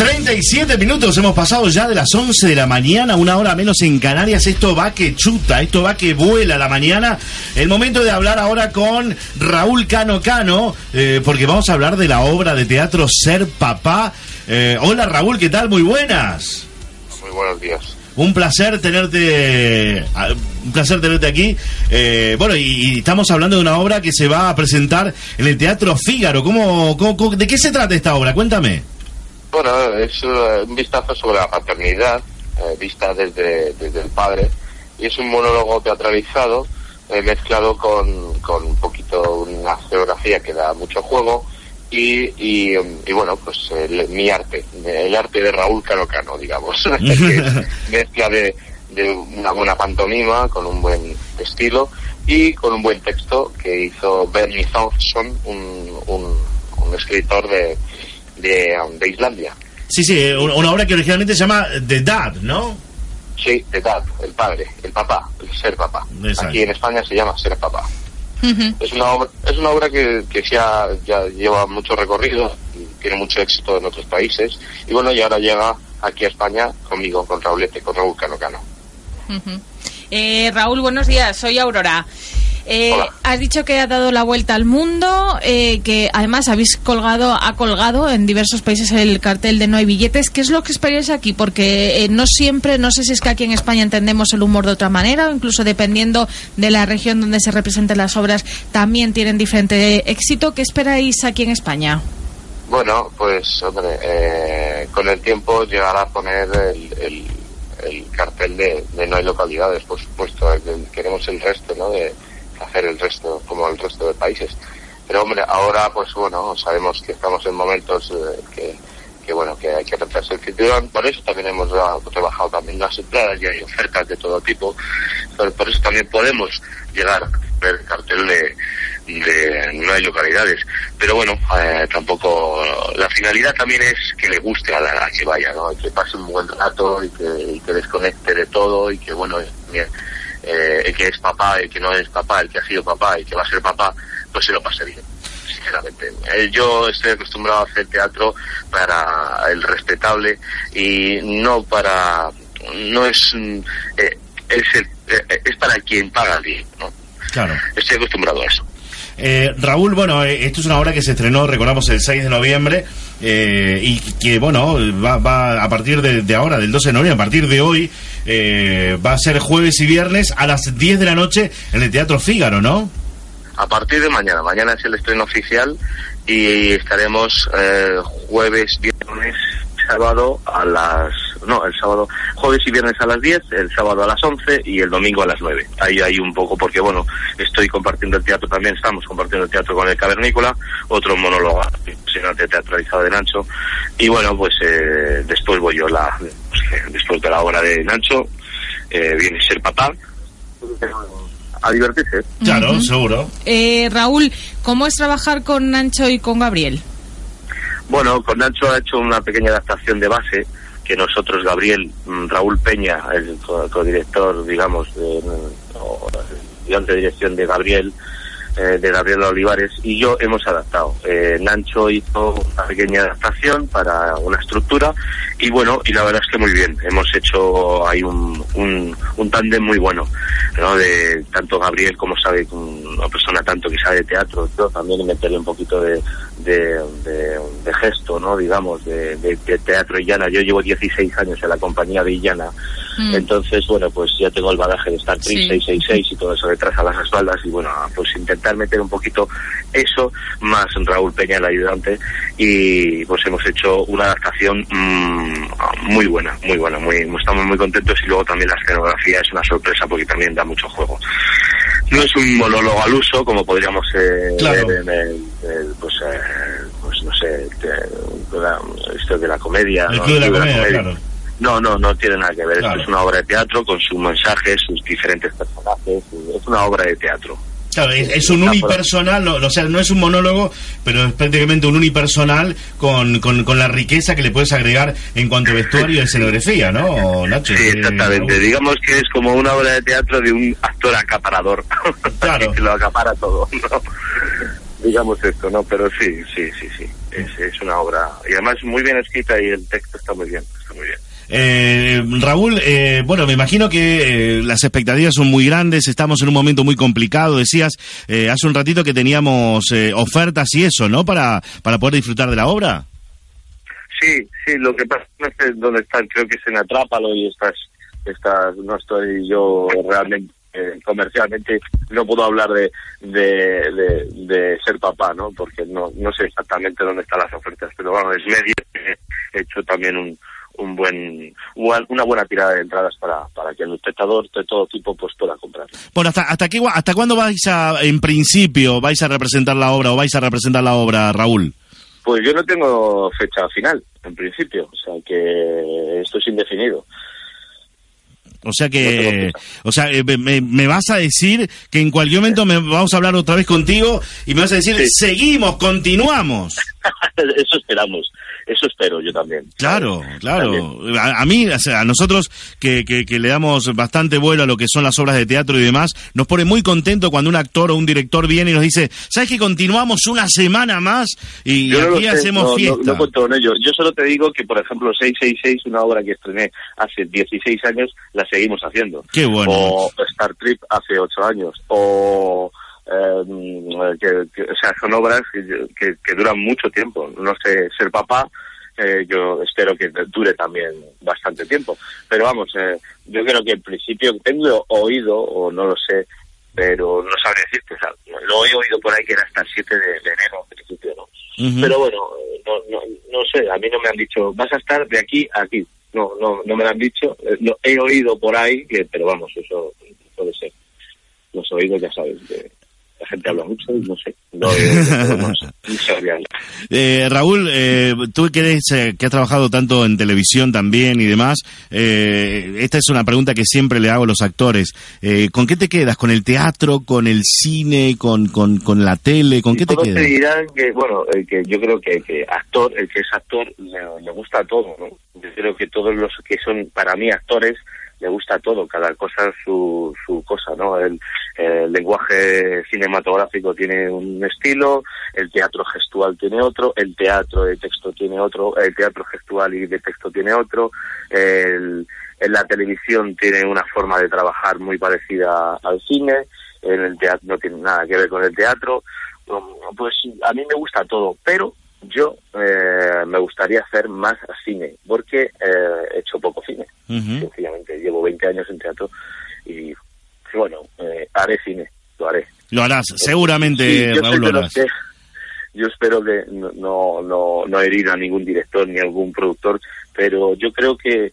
37 minutos hemos pasado ya de las 11 de la mañana, una hora menos en Canarias. Esto va que chuta, esto va que vuela la mañana. El momento de hablar ahora con Raúl Cano Cano, eh, porque vamos a hablar de la obra de teatro Ser Papá. Eh, hola Raúl, ¿qué tal? Muy buenas. Muy buenos días. Un placer tenerte, ah, un placer tenerte aquí. Eh, bueno, y, estamos hablando de una obra que se va a presentar en el Teatro Fígaro. ¿Cómo, cómo- cómo- de qué se trata esta obra? Cuéntame. Bueno, es eh, un vistazo sobre la paternidad, eh, vista desde, desde el padre, y es un monólogo teatralizado, eh, mezclado con, con un poquito una geografía que da mucho juego, y, y, y bueno, pues el- mi arte, el arte de Raúl Cano Cano, digamos, mezcla de, de una buena pantomima, con un buen estilo, y con un buen texto que hizo Bernie Thompson, un, un, un escritor de, de, um, de Islandia. Sí, sí, eh, una obra que originalmente se llama The Dad, ¿no? Sí, de dad, el padre, el papá, el ser papá. Exacto. Aquí en España se llama ser papá. Es una obra, es una obra que, que ya, ya lleva mucho recorrido, tiene mucho éxito en otros países, y bueno, y ahora llega aquí a España conmigo, con Raulete, con Raúl Cano Cano. Ujú. Eh, Raúl, buenos días. Soy Aurora. Eh, has dicho que ha dado la vuelta al mundo, eh, que además habéis colgado, ha colgado en diversos países el cartel de no hay billetes. ¿Qué es lo que esperáis aquí? Porque eh, no siempre, no sé si es que aquí en España entendemos el humor de otra manera o incluso dependiendo de la región donde se representen las obras también tienen diferente éxito. ¿Qué esperáis aquí en España? Bueno, pues hombre, eh, con el tiempo llegará a poner el, el, el cartel de, de no hay localidades, por supuesto, que queremos el resto, ¿no? De hacer el resto como el resto de países. Pero hombre, ahora pues bueno, sabemos que estamos en momentos eh, que, que bueno, que hay que romperse el cinturón, por eso también hemos ra- trabajado también las entradas y hay ofertas de todo tipo, por, por eso también podemos llegar a ver el cartel de, de no hay localidades. Pero bueno, eh, tampoco, la finalidad también es que le guste a la a que vaya, ¿no? que pase un buen rato y que, y que desconecte de todo y que bueno, también, eh, el que es papá, el que no es papá, el que ha sido papá y que va a ser papá, pues se lo pase bien. Sinceramente, Eh, yo estoy acostumbrado a hacer teatro para el respetable y no para, no es, mm, eh, es, el- eh, es para quien paga bien, ¿no? Claro. Estoy acostumbrado a eso. Eh, Raúl, bueno, eh, esto es una obra que se estrenó, recordamos, el 6 de noviembre eh, y que, bueno, va, va a partir de, ahora, del 12 de noviembre, a partir de hoy, eh, va a ser jueves y viernes a las 10 de la noche en el Teatro Fígaro, ¿no? A partir de mañana, mañana es el estreno oficial y estaremos eh, jueves, viernes, sábado a las... No, el sábado, jueves y viernes a las 10, el sábado a las 11 y el domingo a las 9. Ahí hay un poco, porque bueno, estoy compartiendo el teatro también, estamos compartiendo el teatro con el Cavernícola, otro monólogo impresionante teatralizado de Nacho. Y bueno, pues eh, después voy yo, la, pues, eh, después de la obra de Nacho, eh, viene ser papá. A divertirse. Claro, seguro. Eh, Raúl, ¿cómo es trabajar con Nacho y con Gabriel? Bueno, con Nacho ha hecho una pequeña adaptación de base que nosotros, Gabriel, mm, Raúl Peña, el co- codirector, digamos, de, de dirección de Gabriel, eh, de Gabriel Olivares, y yo hemos adaptado. Eh, Nancho hizo una pequeña adaptación para una estructura y bueno, y la verdad es que muy bien. Hemos hecho ahí un, un, un tándem muy bueno, ¿no? De tanto Gabriel como sabe, una persona tanto que sabe de teatro, yo también meterle un poquito de, de, de, de gesto, ¿no? Digamos, de, de, de teatro Illana. Yo llevo 16 años en la compañía de Illana, Mm. entonces, bueno, pues ya tengo el bagaje de Star Trek Sí. 666 y todo eso detrás a las espaldas y bueno, pues intentar meter un poquito eso, más Raúl Peña, el ayudante, y pues hemos hecho una adaptación mm, muy buena, muy buena, muy estamos muy contentos y luego también la escenografía es una sorpresa porque también da mucho juego. No es un monólogo al uso como podríamos eh, Claro. ver en el, el, pues, eh, pues no sé la- esto de la comedia El ¿no? Club de la Comedia, claro. no no no tiene nada que ver Claro. esto es una obra de teatro con su mensaje sus diferentes personajes es una obra de teatro Claro, es, es un unipersonal, no- o sea, no es un monólogo, pero es prácticamente un unipersonal con, con, con la riqueza que le puedes agregar en cuanto a vestuario y escenografía, ¿no, Nacho? Sí, Eh, exactamente. Digamos que es como una obra de teatro de un actor acaparador. Claro. que lo acapara todo, ¿no? Digamos esto, ¿no? Pero sí, sí, sí, sí. Es, es una obra. Y además muy bien escrita y el texto está muy bien. Está muy bien. Eh, Raúl, eh, bueno, me imagino que eh, las expectativas son muy grandes, estamos en un momento muy complicado, decías eh, hace un ratito que teníamos eh, ofertas y eso, ¿no? Para, para poder disfrutar de la obra. Sí, sí, lo que pasa no sé dónde están, creo que es en Atrápalo y estas, estas, no estoy yo realmente, eh, comercialmente, no puedo hablar de, de, de, ser papá, ¿no? Porque no, no sé exactamente dónde están las ofertas, pero bueno, es medio, he hecho también un, un buen, una buena tirada de entradas para, para que el espectador de todo tipo pues pueda comprar. Bueno, ¿hasta, hasta, qué, ¿hasta cuándo vais a, en principio, vais a representar la obra o vais a representar la obra, Raúl? Pues yo no tengo fecha final, en principio, o sea que esto es indefinido. O sea que, o sea, eh, me, me vas a decir que en cualquier momento me vamos a hablar otra vez contigo y me vas a decir, Sí. seguimos, continuamos. Eso esperamos, eso espero yo también. Claro, claro. También. A, a mí, o sea, a nosotros que, que, que le damos bastante vuelo a lo que son las obras de teatro y demás, nos pone muy contento cuando un actor o un director viene y nos dice, ¿sabes que continuamos una semana más y Yo no aquí sé, hacemos no, no- fiesta? No, cuento con ello. Yo solo te digo que, por ejemplo, 666, una obra que estrené hace 16 años, la seguimos haciendo. Qué bueno. O Star Trip hace 8 años. O... eh, que, que- o sea, son obras que, que, que duran mucho tiempo. No sé, ser papá, eh, yo espero que dure también bastante tiempo. Pero vamos, eh, yo creo que en principio tengo oído, o no lo sé, pero no sabré decirte. O sea, lo he oído por ahí que era hasta el 7 de, de enero, en principio, ¿no? Pero bueno, eh, no, no, no sé, a mí no me han dicho, vas a estar de aquí a aquí. No, no, no me lo han dicho. Eh, lo he oído por ahí, que, pero vamos, eso puede ser. Los oídos, ya sabes, que gente habla mucho no sé. No, eh. Eh, Raúl, eh, tú que, eres, eh, que has trabajado tanto en televisión también y demás, eh, esta es una pregunta que siempre le hago a los actores. Eh, ¿Con qué te quedas? ¿Con el teatro? ¿Con el cine? ¿Con, con, con la tele? ¿Con Y qué te quedas? te dirán que, bueno, eh, que yo creo que, que actor, el que es actor, le, le gusta todo, ¿no? Yo creo que todos los que son, para mí, actores, le gusta todo, cada cosa su, su cosa, ¿no? El, el lenguaje cinematográfico tiene un estilo, el teatro gestual tiene otro, el teatro de texto tiene otro, el teatro gestual y de texto tiene otro, el, en la televisión tiene una forma de trabajar muy parecida al cine, en el teatro no tiene nada que ver con el teatro, pues a mí me gusta todo, pero yo eh, me gustaría hacer más cine, porque eh, he hecho poco cine, sencillamente. Llevo 20 años en teatro y, bueno, eh, haré cine, lo haré. Lo harás, seguramente, Sí, Raúl, lo harás. que- yo espero que no, no, no, herir a ningún director ni a algún productor, pero yo creo que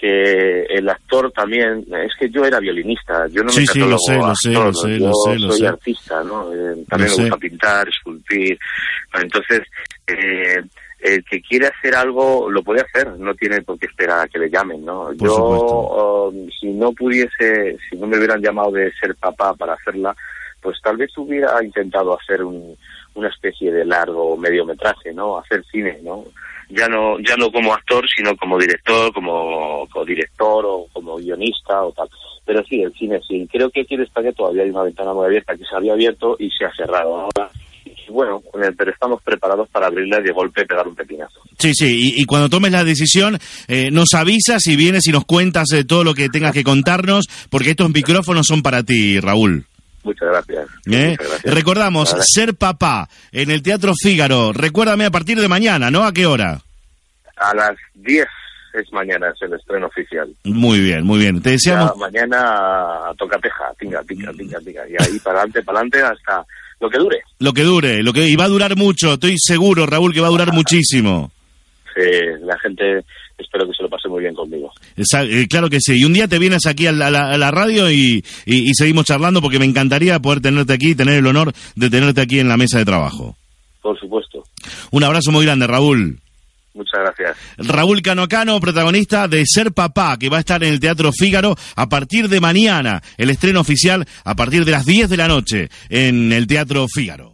que el actor también, es que yo era violinista, yo no Sí, me sí, lo sé, lo sé, lo sé, yo lo sé, lo soy sé. artista, ¿no? Eh, también me gusta pintar, esculpir, entonces eh, el que quiere hacer algo lo puede hacer, no tiene por qué esperar a que le llamen, ¿no? Por yo, um, si no pudiese, si no me hubieran llamado de ser papá para hacerla, pues tal vez hubiera intentado hacer un, una especie de largo mediometraje, ¿no? Hacer cine, ¿no? Ya no, ya no como actor, sino como director, como co-director o como guionista o tal. Pero sí, el cine sí. Creo que aquí en España todavía hay una ventana muy abierta que se había abierto y se ha cerrado ahora. Y bueno, pero estamos preparados para abrirla y de golpe pegar un pepinazo. Sí, sí, y, y cuando tomes la decisión, eh, nos avisas y vienes y nos cuentas eh, todo lo que tengas que contarnos, porque estos micrófonos son para ti, Raúl. Muchas gracias. ¿eh? Muchas gracias. Recordamos, Vale. ser papá en el Teatro Fígaro. Recuérdame a partir de mañana, ¿no? ¿A qué hora? A las 10 es mañana, es el estreno oficial. Muy bien, muy bien. Te deseamos. Ya mañana toca teja, tinga, tinga, tinga, tinga. Y ahí para adelante, para adelante hasta lo que dure. Lo que dure, lo que y va a durar mucho, estoy seguro, Raúl, que va a durar muchísimo. eh, la gente espero que se lo pase muy bien conmigo. Eh, claro que sí. Y un día te vienes aquí a la, radio y, seguimos charlando porque me encantaría poder tenerte aquí y tener el honor de tenerte aquí en la mesa de trabajo. Por supuesto. Un abrazo muy grande, Raúl. Muchas gracias. Raúl Canocano, protagonista de Ser Papá, que va a estar en el Teatro Fígaro a partir de mañana. El estreno oficial a partir de las 10 de la noche en el Teatro Fígaro.